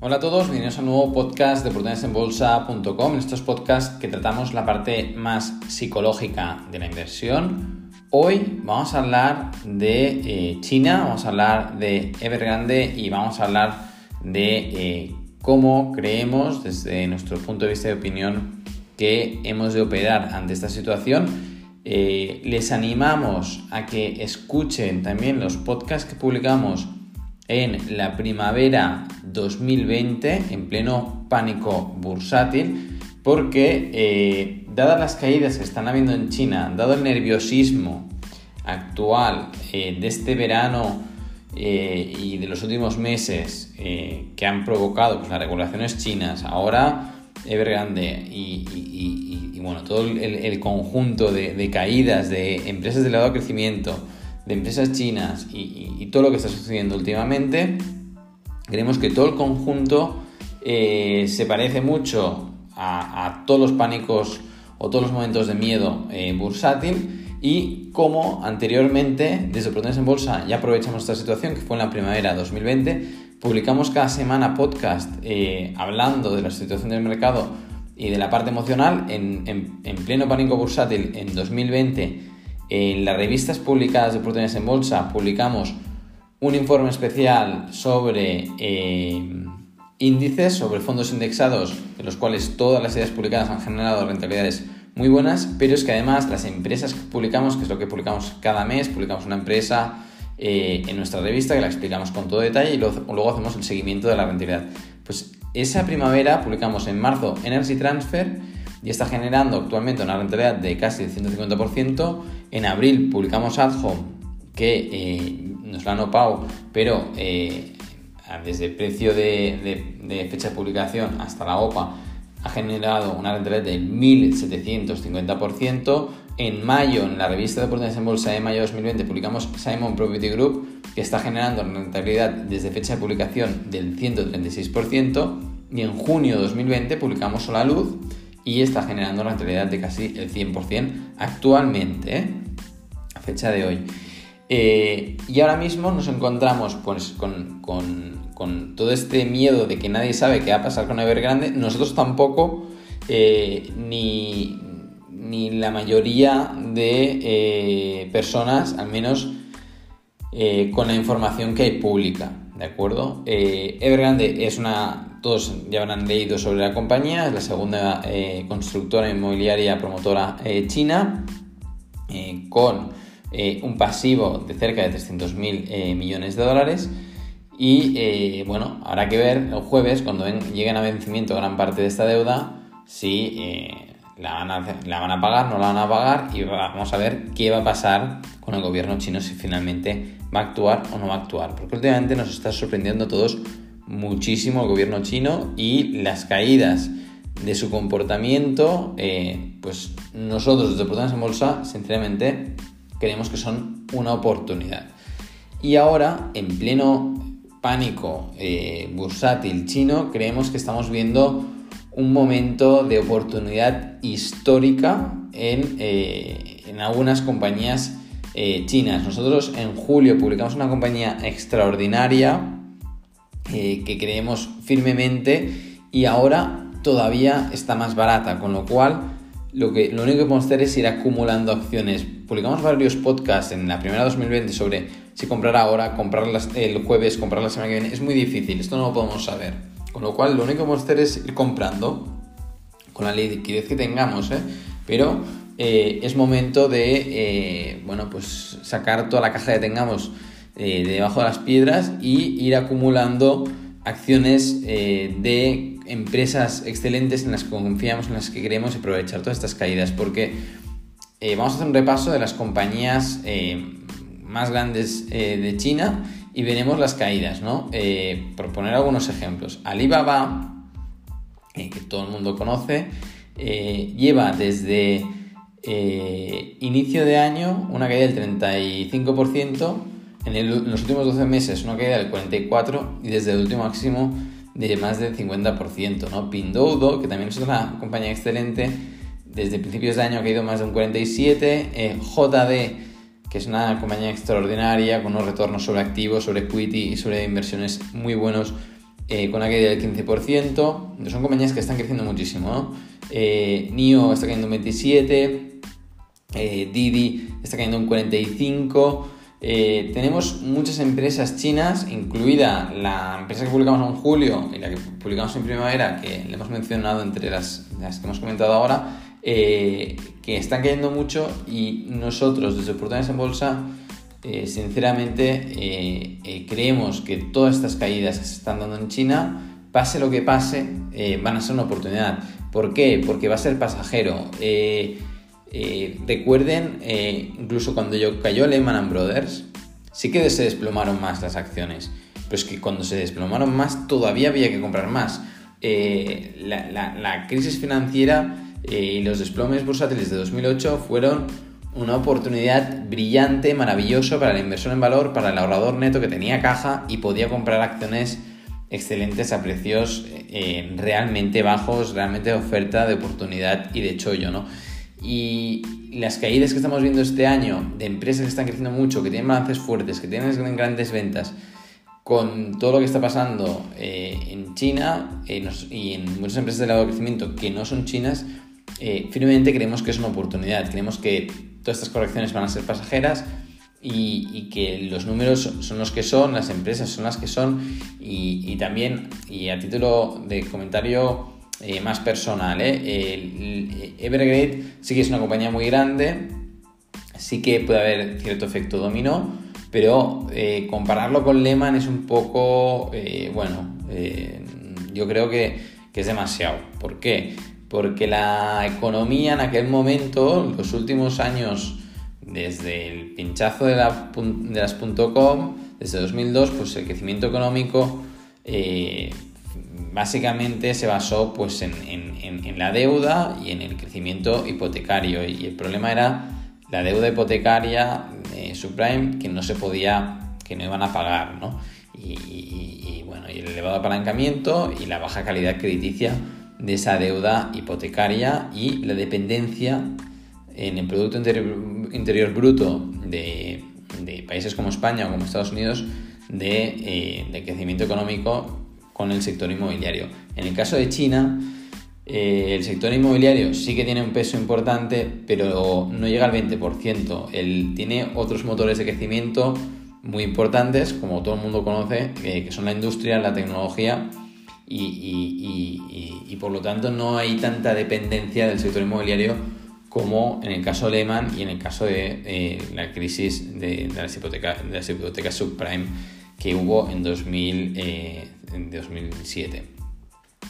Hola a todos, bienvenidos a un nuevo podcast de oportunidadesenbolsa.com. En estos podcasts que tratamos la parte más psicológica de la inversión. Hoy vamos a hablar de eh, China, vamos a hablar de Evergrande y vamos a hablar de eh, cómo creemos, desde nuestro punto de vista de opinión, que hemos de operar ante esta situación. Eh, les animamos a que escuchen también los podcasts que publicamos en la primavera 2020, en pleno pánico bursátil, porque eh, dadas las caídas que están habiendo en China, dado el nerviosismo actual eh, de este verano eh, y de los últimos meses que han provocado pues, las regulaciones chinas, ahora Evergrande y, y, bueno, todo el, conjunto de, de, caídas de empresas de elevado crecimiento, de empresas chinas y, todo lo que está sucediendo últimamente, creemos que todo el conjunto eh, se parece mucho a, todos los pánicos o todos los momentos de miedo eh, bursátil y como anteriormente desde Protones en Bolsa ya aprovechamos esta situación que fue en la primavera 2020, publicamos cada semana podcast eh, hablando de la situación del mercado y de la parte emocional en, en pleno pánico bursátil en 2020 en las revistas publicadas de oportunidades en bolsa publicamos un informe especial sobre eh, índices, sobre fondos indexados, en los cuales todas las ideas publicadas han generado rentabilidades muy buenas, pero es que además las empresas que publicamos, que es lo que publicamos cada mes, publicamos una empresa eh, en nuestra revista que la explicamos con todo detalle y luego hacemos el seguimiento de la rentabilidad. Pues esa primavera publicamos en marzo Energy Transfer, y está generando actualmente una rentabilidad de casi el 150%. En abril publicamos Adhome, que eh, nos la han opado, pero eh, desde el precio de, fecha de publicación hasta la OPA ha generado una rentabilidad del 1750%. En mayo, en la revista de oportunidades en bolsa de mayo de 2020, publicamos Simon Property Group, que está generando una rentabilidad desde fecha de publicación del 136%. Y en junio de 2020 publicamos Sola Luz, y está generando una rentabilidad de casi el 100% actualmente, ¿eh? a fecha de hoy. Eh, y ahora mismo nos encontramos pues, con, todo este miedo de que nadie sabe qué va a pasar con Evergrande. Nosotros tampoco, eh, ni, ni, la mayoría de personas, al menos con la información que hay pública. ¿De acuerdo? Evergrande es una todos ya habrán leído sobre la compañía, es la segunda eh, constructora inmobiliaria promotora eh, china, eh, con un pasivo de cerca de 300.000 millones de dólares. Y bueno, habrá que ver el jueves, cuando lleguen a vencimiento gran parte de esta deuda, si la van, a, la van pagar, no la van a pagar y vamos a ver qué va a pasar con el gobierno chino si finalmente va a actuar o no va a actuar. Porque últimamente nos está sorprendiendo a todos muchísimo el gobierno chino y las caídas de su comportamiento, eh, pues nosotros desde Oportunidades en Bolsa, sinceramente, creemos que son una oportunidad. Y ahora, en pleno pánico eh, bursátil chino, creemos que estamos viendo un momento de oportunidad histórica en, eh, en algunas compañías chinas. Nosotros en julio publicamos una compañía extraordinaria eh, que creemos firmemente y ahora todavía está más barata, con lo cual lo, que, lo único que podemos hacer es ir acumulando acciones. Publicamos varios podcasts en la primera 2020 sobre si comprar ahora, comprar el jueves, comprar la semana que viene. Es muy difícil, esto no lo podemos saber. Con lo cual lo único que podemos hacer es ir comprando con la liquidez que tengamos, ¿eh? pero eh, es momento de bueno, pues sacar toda la caja que tengamos eh, debajo de las piedras y ir acumulando acciones eh, de empresas excelentes en las que confiamos, en las que queremos aprovechar todas estas caídas, porque eh, vamos a hacer un repaso de las compañías más grandes de China y veremos las caídas, ¿no? por poner algunos ejemplos, Alibaba, que todo el mundo conoce, lleva desde inicio de año una caída del 35%, en, los últimos 12 meses una caída del 44% y desde el último máximo de más del 50%. ¿no? Que también es una compañía excelente, desde principios de año ha caído más de un 47%. Eh, JD, que es una compañía extraordinaria con unos retornos sobre activos, sobre equity y sobre inversiones muy buenos, con una caída del 15%. Son compañías que están creciendo muchísimo. ¿no? NIO está cayendo un 27%, Didi está cayendo un 45%. Eh, tenemos muchas empresas chinas, incluida la empresa que publicamos en julio y la que publicamos en primavera, que le hemos mencionado entre las, que hemos comentado ahora, eh, que están cayendo mucho y nosotros desde Oportunidades en Bolsa, eh, sinceramente, creemos que todas estas caídas que se están dando en China, pase lo que pase, van a ser una oportunidad. ¿Por qué? Porque va a ser pasajero. Recuerden, eh, incluso cuando yo cayó Lehman Brothers, sí que se desplomaron más las acciones, pero es que cuando se desplomaron más todavía había que comprar más. Eh, la, crisis financiera y los desplomes bursátiles de 2008 fueron una oportunidad brillante, maravilloso para el inversor en valor, para el ahorrador neto que tenía caja y podía comprar acciones excelentes a precios realmente bajos, realmente de oferta, de oportunidad y de chollo, ¿no? Y las caídas que estamos viendo este año de empresas que están creciendo mucho, que tienen balances fuertes, que tienen grandes ventas, con todo lo que está pasando eh, en China eh, y en muchas empresas de largo crecimiento que no son chinas, eh, firmemente creemos que es una oportunidad. Creemos que todas estas correcciones van a ser pasajeras y, que los números son los que son, las empresas son las que son y, y también, y a título de comentario eh, más personal. ¿eh? Evergrande sí que es una compañía muy grande, sí que puede haber cierto efecto dominó, pero eh, compararlo con Lehman es un poco, bueno, yo creo que, que, es demasiado. ¿Por qué? Porque la economía en aquel momento, los últimos años, desde el pinchazo de, la, de las .com, desde 2002, pues el crecimiento económico básicamente se basó pues, en, la deuda y en el crecimiento hipotecario. Y el problema era la deuda hipotecaria eh, subprime que no se podía, que no iban a pagar, ¿no? Y, bueno, el elevado apalancamiento y la baja calidad crediticia de esa deuda hipotecaria y la dependencia en el Producto Interior, Bruto de, países como España o como Estados Unidos de, eh, de crecimiento económico con el sector inmobiliario. En el caso de China, eh, el sector inmobiliario sí que tiene un peso importante, pero no llega al 20%. Él tiene otros motores de crecimiento muy importantes, como todo el mundo conoce, que son la industria, la tecnología, y, por lo tanto no hay tanta dependencia del sector inmobiliario como en el caso de Lehman y en el caso de eh, la crisis de, las hipotecas, de las hipotecas subprime que hubo en 2000 en 2007.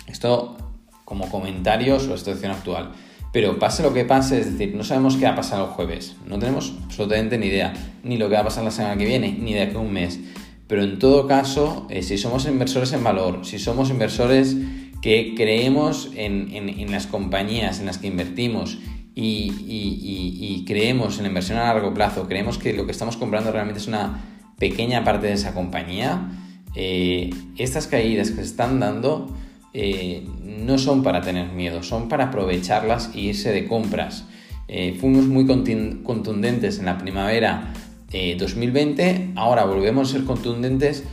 Esto como comentario sobre la situación actual. Pero pase lo que pase, es decir, no sabemos qué va a pasar el jueves, no tenemos absolutamente ni idea, ni lo que va a pasar la semana que viene, ni de aquí a un mes. Pero en todo caso, eh, si somos inversores en valor, si somos inversores que creemos en, las compañías en las que invertimos y, creemos en la inversión a largo plazo, creemos que lo que estamos comprando realmente es una pequeña parte de esa compañía, eh, estas caídas que se están dando eh, no son para tener miedo, son para aprovecharlas y irse de compras. Eh, fuimos muy contundentes en la primavera 2020, ahora volvemos a ser contundentes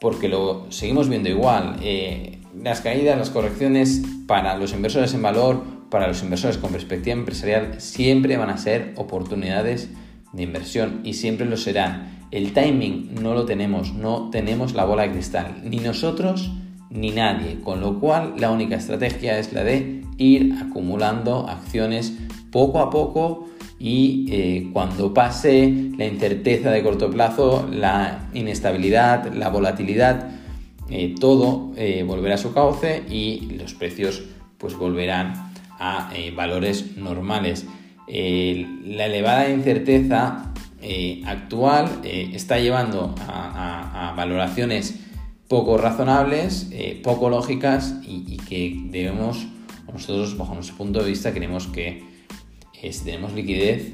porque lo seguimos viendo igual. las caídas, las correcciones para los inversores en valor, para los inversores con perspectiva empresarial, siempre van a ser oportunidades de inversión y siempre lo serán. El timing no lo tenemos, no tenemos la bola de cristal, ni nosotros ni nadie, con lo cual la única estrategia es la de ir acumulando acciones poco a poco y eh, cuando pase la incerteza de corto plazo, la inestabilidad, la volatilidad, eh, todo eh, volverá a su cauce y los precios pues volverán a valores normales. La elevada incerteza eh, actual eh, está llevando a, valoraciones poco razonables, eh, poco lógicas y, que debemos, nosotros bajo nuestro punto de vista, creemos que si tenemos liquidez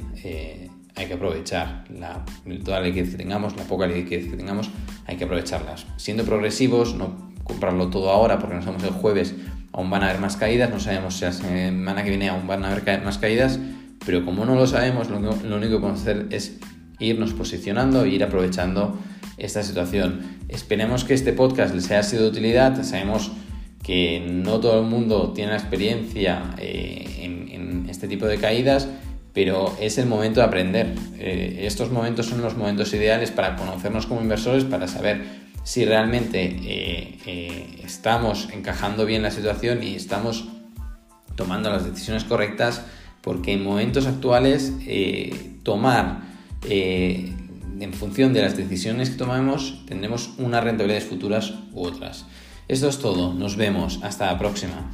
hay que aprovechar la, toda la liquidez que tengamos, la poca liquidez que tengamos, hay que aprovecharlas. Siendo progresivos, no comprarlo todo ahora porque no sabemos el jueves aún van a haber más caídas, no sabemos si la semana que viene aún van a haber más caídas, pero como no lo sabemos, lo, único que podemos hacer es irnos posicionando e ir aprovechando esta situación. Esperemos que este podcast les haya sido de utilidad. Sabemos que no todo el mundo tiene la experiencia eh, en, este tipo de caídas, pero es el momento de aprender. Eh, estos momentos son los momentos ideales para conocernos como inversores, para saber si realmente eh, estamos encajando bien la situación y estamos tomando las decisiones correctas, porque en momentos actuales tomar en función de las decisiones que tomamos, tendremos unas rentabilidades futuras u otras. Esto es todo, nos vemos, hasta la próxima.